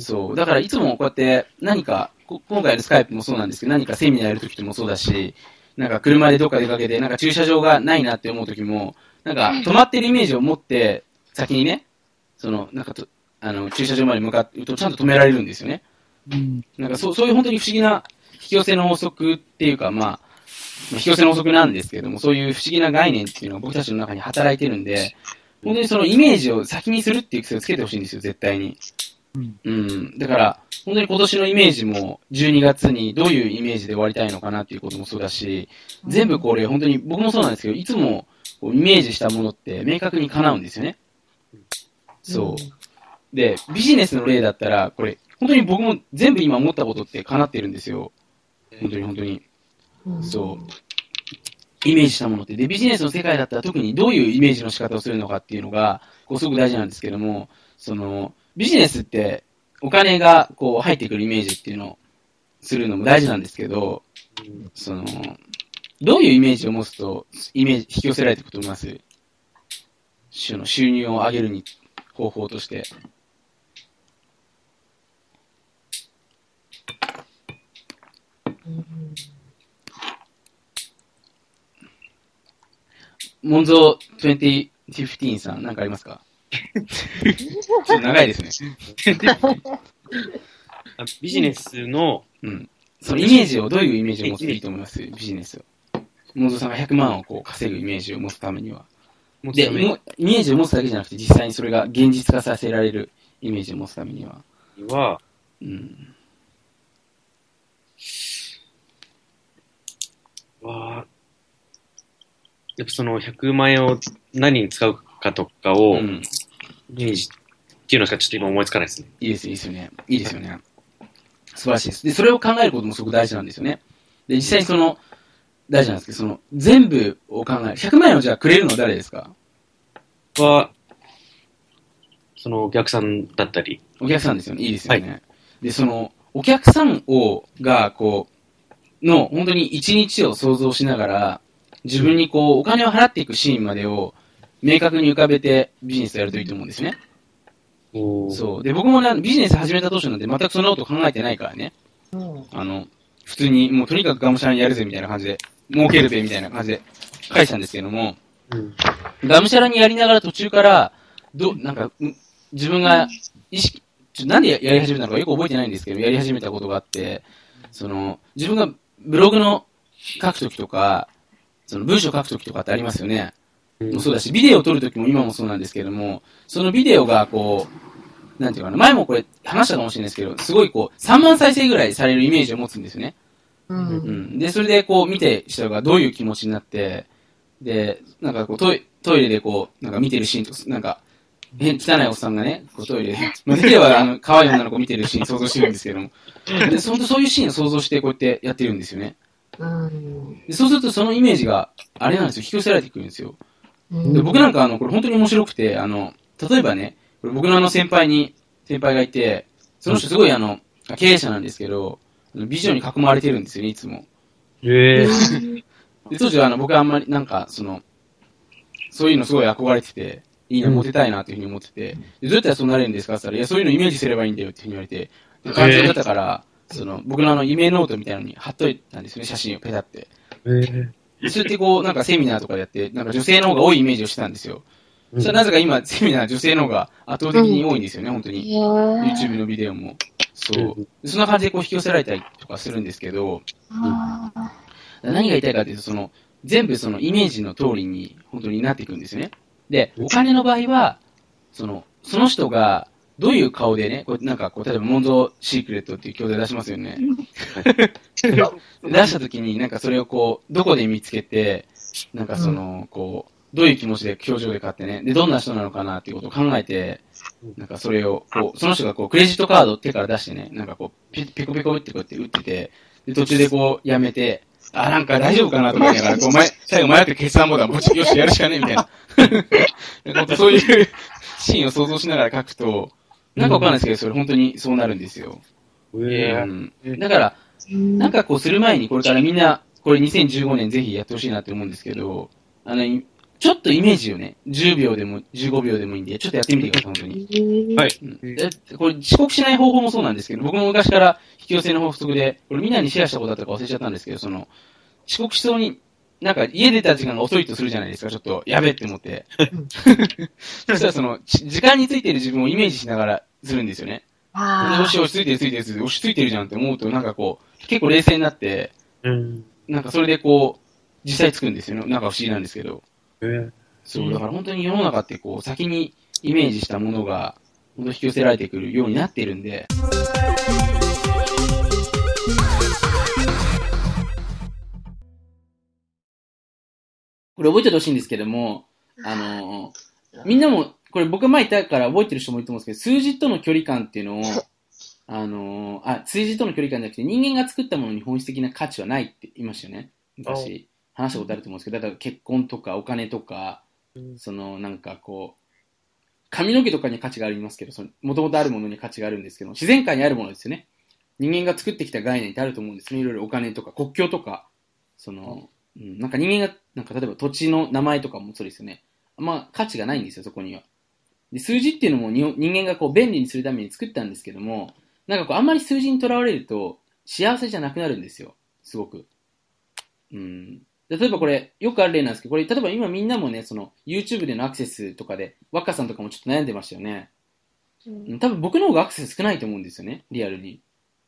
そう。だからいつもこうやって何か、こ今回のスカイプもそうなんですけど、何かセミナーやるときもそうだし、なんか車でどっか出かけて、なんか駐車場がないなって思うときも、なんか止まってるイメージを持って、先にね、その、なんかと、あの、駐車場まで向かってるとちゃんと止められるんですよね。なんかそう、そういう本当に不思議な引き寄せの法則っていうか、まあ、まあ引き寄せの法則なんですけれども、そういう不思議な概念っていうのが僕たちの中に働いてるんで、本当にそのイメージを先にするっていう癖をつけてほしいんですよ、絶対に。うん。だから、本当に今年のイメージも、12月にどういうイメージで終わりたいのかなっていうこともそうだし、全部これ本当に僕もそうなんですけど、いつもイメージしたものって明確に叶うんですよね。そう。で、ビジネスの例だったら、これ、本当に僕も全部今思ったことって叶ってるんですよ。本当に本当に。そう。イメージしたものって。で、ビジネスの世界だったら特にどういうイメージの仕方をするのかっていうのが、こう、すごく大事なんですけども、その、ビジネスってお金がこう入ってくるイメージっていうのをするのも大事なんですけど、その、どういうイメージを持つと、イメージ、引き寄せられていくと思います？収の収入を上げるに、方法として。モンゾー2015さん、なんかありますか？ちょっと長いですね。あ ビジネスの、うん。そのイメージを、どういうイメージを持つといいと思います？ビジネスを。モンゾーさんが100万をこう稼ぐイメージを持つためには。で、持つためもイメージを持つだけじゃなくて、実際にそれが現実化させられるイメージを持つためには。には、うん。は、やっぱその100万円を何に使うかとかを、うん。イメージっていうのしかちょっと今思いつかないですね。いいですよ、いいですよね。いいですよね。素晴らしいです。で、それを考えることもすごく大事なんですよね。で、実際にその、大事なんですけど、その、全部を考える。100万円をじゃあくれるのは誰ですか？は、そのお客さんだったり、お客さんですよね。いいですよね。で、その、お客さんを、が、こう、の、本当に一日を想像しながら、自分にこう、お金を払っていくシーンまでを、明確に浮かべてビジネスをやるといいと思うんですね。そそう。で、僕もね、ビジネス始めた当初なんて全くそんなこと考えてないからね。あの、普通に、もうとにかくがむしゃらにやるぜみたいな感じで、儲けるぜみたいな感じで返したんですけども、うん。がむしゃらにやりながら途中から、ど、なんか、ん自分が意識、なんでややり始めたのかよく覚えてないんですけど、やり始めたことがあって、その、自分がブログの書くときとか、その文章書くときとかってありますよね。もそうだし、ビデオを撮るときも今もそうなんですけども、そのビデオがこう、なんていうかな、前もこれ話したかもしれないですけど、すごいこう、3万再生ぐらいされるイメージを持つんですよね。うん。で、それでこう見て人がどういう気持ちになって、で、なんかこうトイトイレでこう、なんか見てるシーンとか、なんか、変、汚いおっさんがね、こうトイレで、まあ、できればあの、可愛い女の子見てるシーン想像してるんですけども、で、そそういうシーンを想像してこうやってやってるんですよね。でそうするとそのイメージが、あれなんですよ、引き寄せられてくるんですよ。で、僕なんかあの、これ本当に面白くて、あの、例えばね、これ僕のあの先輩に、先輩がいて、その人すごいあの、経営者なんですけど、あのビジョンに囲まれてるんですよね、いつも。へえ。で、当時はあの、僕はあんまりなんか、その、そういうのすごい憧れてて、いいな、モテたいなっていうふうに思ってて、でどうやったらそうなれるんですか？って言ったら、いや、そういうのイメージすればいいんだよっていうふうに言われて、で感情だったから、その、僕のあの、夢ノートみたいなのに貼っといたんですよね、写真をペタって。へえ。でそうやってこう、なんかセミナーとかでやって、なんか女性の方が多いイメージをしてたんですよ。そしたらなぜか今、セミナー女性の方が圧倒的に多いんですよね、本当に。YouTube のビデオも。そう。でそんな感じでこう引き寄せられたりとかするんですけど、何が言いたいかというと、その、全部そのイメージの通りに本当になっていくんですよね。で、お金の場合は、その、その人が、どういう顔でね、こうなんかこう、例えば、モンゾーシークレットっていう教材出しますよね。出した時に、なんかそれをこう、どこで見つけて、なんかその、こう、どういう気持ちで表情で買ってね、で、どんな人なのかなっていうことを考えて、なんかそれを、こう、その人がこう、クレジットカードを手から出してね、なんかこう、ピペコペコってこうやって打ってて、で、途中でこう、やめて、あ、なんか大丈夫かなとか言いながら、こう、前、最後迷って決断ボタンポチッ、よし、やるしかねえ、みたいな。なんかそういうシーンを想像しながら書くと、なんかわかんないですけど、それ本当にそうなるんですよ。へうえ。ん。だから、なんかこうする前に、これからみんな、これ2015年ぜひやってほしいなって思うんですけど、あの、いちょっとイメージをね、10秒でも15秒でもいいんで、ちょっとやってみてください、本当に。はい。うんでこれ遅刻しない方法もそうなんですけど、僕も昔から引き寄せの法則で、これみんなにシェアしたことだったか忘れちゃったんですけど、その、遅刻しそうに、なんか家出た時間が遅いとするじゃないですか、ちょっと、やべって思って。そしたらその、ち時間についてる自分をイメージしながらするんですよね。で、あよしよし、ついてるついてるついてる、よしついてるじゃんって思うと、なんかこう、結構冷静になって、うん。なんかそれでこう、実際つくんですよね。なんか不思議なんですけど。えそう、だから本当に世の中ってこう、先にイメージしたものが、本当引き寄せられてくるようになってるんで、これ覚えててほしいんですけども、あのみんなも、これ僕前言ったから覚えてる人もいると思うんですけど、数字との距離感っていうのを、あのあ、数字との距離感じゃなくて、人間が作ったものに本質的な価値はないって言いましたよね。昔、話したことあると思うんですけど、例えば結婚とかお金とか、うんそのなんかこう、髪の毛とかに価値がありますけど、その、もともとあるものに価値があるんですけど、自然界にあるものですよね。人間が作ってきた概念ってあると思うんですね。いろいろお金とか国境とか、その、うん、なんか人間が、なんか例えば土地の名前とかもそうですよね。あんま価値がないんですよ、そこには。で、数字っていうのもに人間がこう便利にするために作ったんですけども、なんかこうあんまり数字にとらわれると幸せじゃなくなるんですよ。すごく。うん。例えばこれ、よくある例なんですけど、これ、例えば今みんなもね、その、YouTube でのアクセスとかで、若さんとかもちょっと悩んでましたよね。うん多分僕の方がアクセス少ないと思うんですよね、リアルに。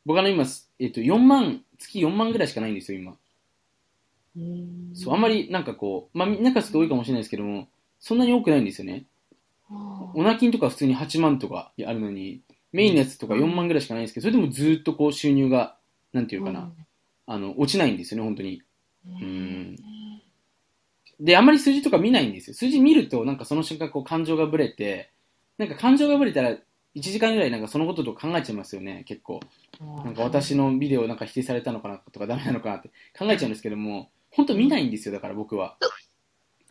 僕あの今、えっと、4万、月4万ぐらいしかないんですよ、今。そう、あんまりなんかこう、まあ、みんなからすると多いかもしれないですけども、そんなに多くないんですよね。オナキンとか普通に8万とかあるのに、メインのやつとか4万ぐらいしかないんですけど、それでもずーっとこう収入が、なんていうかな、あの、落ちないんですよね、本当に。うん。で、あんまり数字とか見ないんですよ。数字見ると、なんかその瞬間こう感情がぶれて、なんか感情がぶれたら、1時間ぐらいなんかそのことと考えちゃいますよね、結構。なんか私のビデオなんか否定されたのかなとかダメなのかなって考えちゃうんですけども、本当見ないんですよ、だから僕は。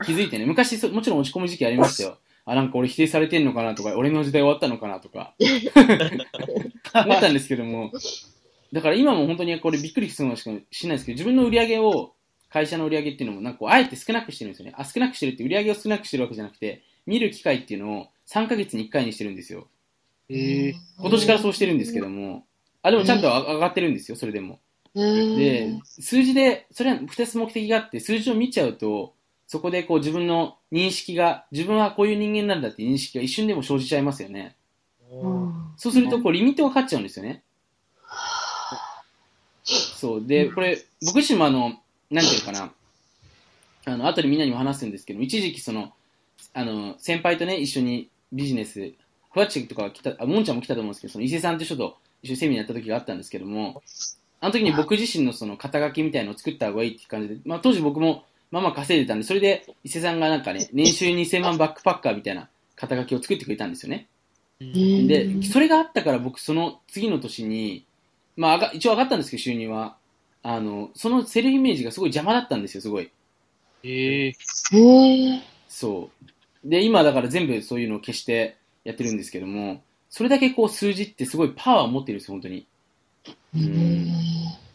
気づいてね。昔そ、もちろん落ち込む時期ありましたよ。あ、なんか俺否定されてんのかなとか、俺の時代終わったのかなとか、思ったんですけども、だから今も本当にこれびっくりするのしかしないですけど、自分の売り上げを、会社の売り上げっていうのも、なんかこうあえて少なくしてるんですよね。あ、少なくしてるって売り上げを少なくしてるわけじゃなくて、見る機会っていうのを3ヶ月に1回にしてるんですよ。え今年からそうしてるんですけども、あ、でもちゃんとあ上がってるんですよ、それでも。で、数字で、それは2つ目的があって、数字を見ちゃうと、そこでこう自分の認識が、自分はこういう人間なんだって認識が一瞬でも生じちゃいますよね。そうすると、こう、リミットがかかっちゃうんですよね。そう。で、これ、僕自身もあの、なんていうかな、あの、後でみんなにも話すんですけども、一時期その、あの、先輩とね、一緒にビジネス、ふわっちとか来た、あ、もんちゃんも来たと思うんですけど、その伊勢さんと人と一緒にセミナーやった時があったんですけども、あの時に僕自身のその肩書きみたいのを作った方がいいっていう感じで、まあ当時僕もまあまあ稼いでたんで、それで伊勢さんがなんかね、年収2000万バックパッカーみたいな肩書きを作ってくれたんですよね。で、それがあったから僕その次の年に、まあ一応上がったんですけど収入は、あの、そのセルフイメージがすごい邪魔だったんですよ、すごい。えそう。で、今だから全部そういうのを消してやってるんですけども、それだけこう数字ってすごいパワーを持ってるんですよ、本当に。うん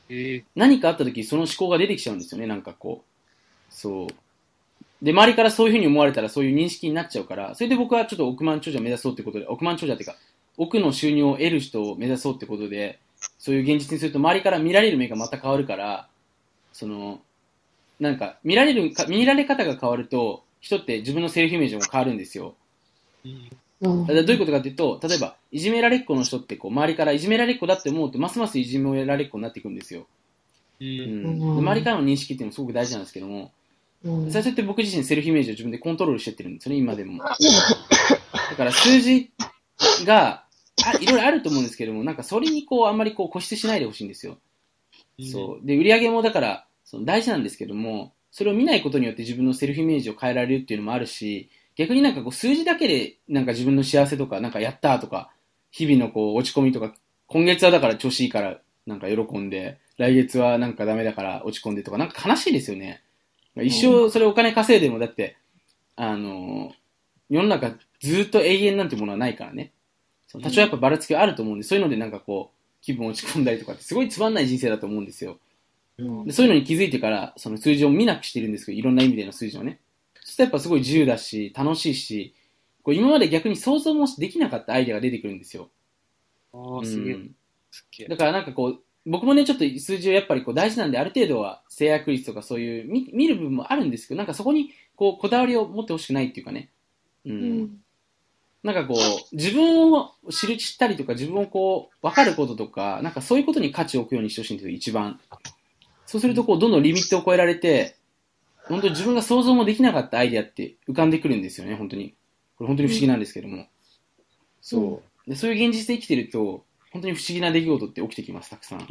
え何かあった時その思考が出てきちゃうんですよね、なんかこう。そう。で、周りからそういうふうに思われたらそういう認識になっちゃうから、それで僕はちょっと億万長者を目指そうってことで、億万長者っていうか、億の収入を得る人を目指そうってことで、そういう現実にすると周りから見られる目がまた変わるから、その、なんか、見られるか、見られ方が変わると、人って自分のセルフイメージも変わるんですよ。だからどういうことかっていうと、例えば、いじめられっ子の人ってこう、周りからいじめられっ子だって思うと、ますますいじめられっ子になっていくんですよ。ううん周りからの認識っていうのもすごく大事なんですけども、最初って僕自身セルフイメージを自分でコントロールしてってるんですよね、今でも。だから数字が、あいろいろあると思うんですけども、なんかそれにこう、あんまりこう固執しないでほしいんですよ。そう。で、売り上げもだから、その大事なんですけども、それを見ないことによって自分のセルフイメージを変えられるっていうのもあるし、逆になんかこう数字だけでなんか自分の幸せとか、なんかやったとか、日々のこう落ち込みとか、今月はだから調子いいからなんか喜んで、来月はなんかダメだから落ち込んでとか、なんか悲しいですよね。一生それお金稼いでもだって、あの世の中ずっと永遠なんてものはないからね。その多少やっぱばらつきはあると思うんで、そういうのでなんかこう、気分落ち込んだりとかってすごいつまんない人生だと思うんですよ。でそういうのに気づいてから、その数字を見なくしてるんですけど、いろんな意味での数字をね。そうするとやっぱすごい自由だし、楽しいし、こう今まで逆に想像もできなかったアイデアが出てくるんですよ。ああ、すげえう。んすっげえ。だからなんかこう、僕もね、ちょっと数字をやっぱりこう大事なんで、ある程度は制約率とかそういう見見る部分もあるんですけど、なんかそこにこうこだわりを持ってほしくないっていうかね。うん。うん。なんかこう、自分を知る、知ったりとか、自分をこう、分かることとか、なんかそういうことに価値を置くようにしてほしいんですよ、一番。そうすると、こう、どんどんリミットを超えられて、本当に自分が想像もできなかったアイデアって浮かんでくるんですよね、本当に。これ本当に不思議なんですけども。そう。でそういう現実で生きてると、本当に不思議な出来事って起きてきます、たくさん。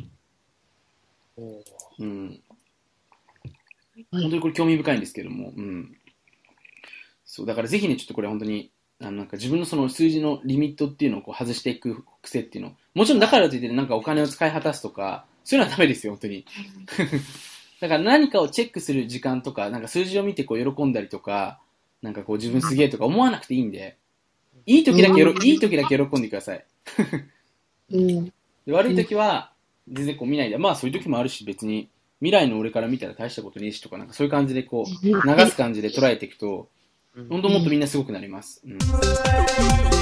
うん。本当にこれ興味深いんですけども、うん。そう、だからぜひね、ちょっとこれ本当に、あのなんか自分のその数字のリミットっていうのをこう外していく癖っていうの。もちろんだからといってなんかお金を使い果たすとか、そういうのはダメですよ、本当に。だから何かをチェックする時間とか、なんか数字を見てこう喜んだりとか、なんかこう自分すげえとか思わなくていいんで、いい時だけよろ、うんいい時だけ喜んでください。うん。で悪い時は全然こう見ないで、まあそういう時もあるし別に未来の俺から見たら大したことねえしとかなんかそういう感じでこう流す感じで捉えていくとどん本当もっとみんなすごくなります。うん